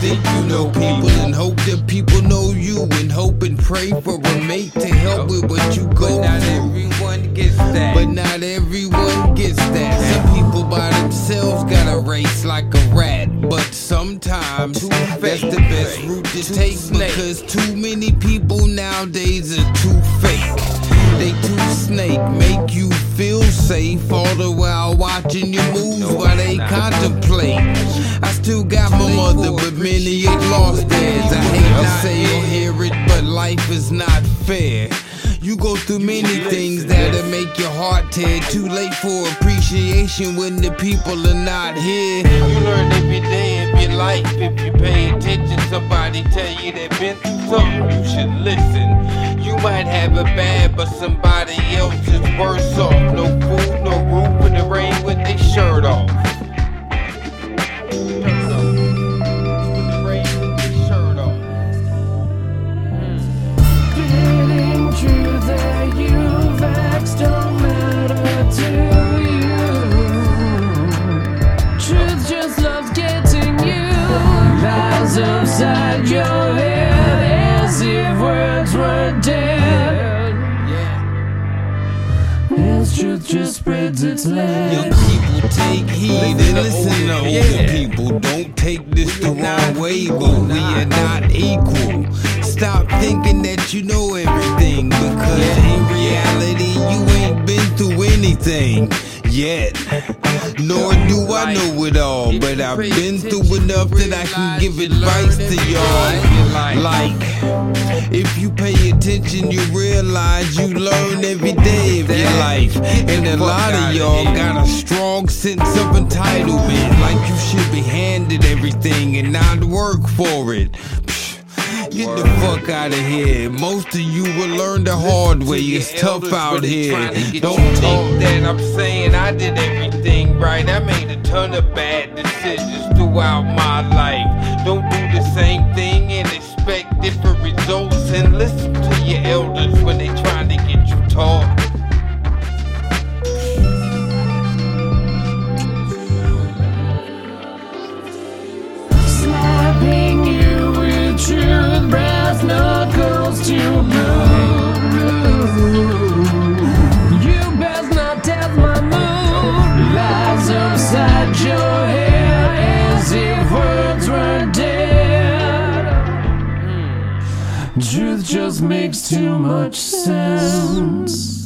think you know people and hope that people know you and hope and pray for a mate to help with what you go But not through. everyone gets that. But not everyone gets that. Some people by themselves got a race like a rat. But sometimes that's the best route to take because too many people nowadays are too fake. They too snake, make you feel safe all the while watching your moves while they contemplate. I still got my mother, but many ain't lost theirs. I hate to say or hear it, but life is not fair. You go through many things that'll make your heart tear. Too late for appreciation when the people are not here. Life if you pay attention. Somebody tell you they've been through something, you should listen. You might have it bad, but somebody else is worse off. No food, no roof Lies upside your head as if words were dead. As truth just spreads its Young people take heed and listen to older people. Don't take this the wrong way, but we are not equal. Stop thinking that you know everything because in reality you ain't been through anything yet. Nor do I know it all, but I've been through enough that I can give advice to y'all. Like, if you pay attention, you realize you learn every day of your life. And a lot of y'all got a strong sense of entitlement, like you should be handed everything and not work for it. Get the fuck out of here. Most of you will learn the hard way. It's tough out here. Don't Don't think that I'm saying I did everything right. I made a ton of bad decisions throughout my life. Don't do the same thing and expect different results. And listen to your elders when they trying to get you taught. Truth just makes too much sense.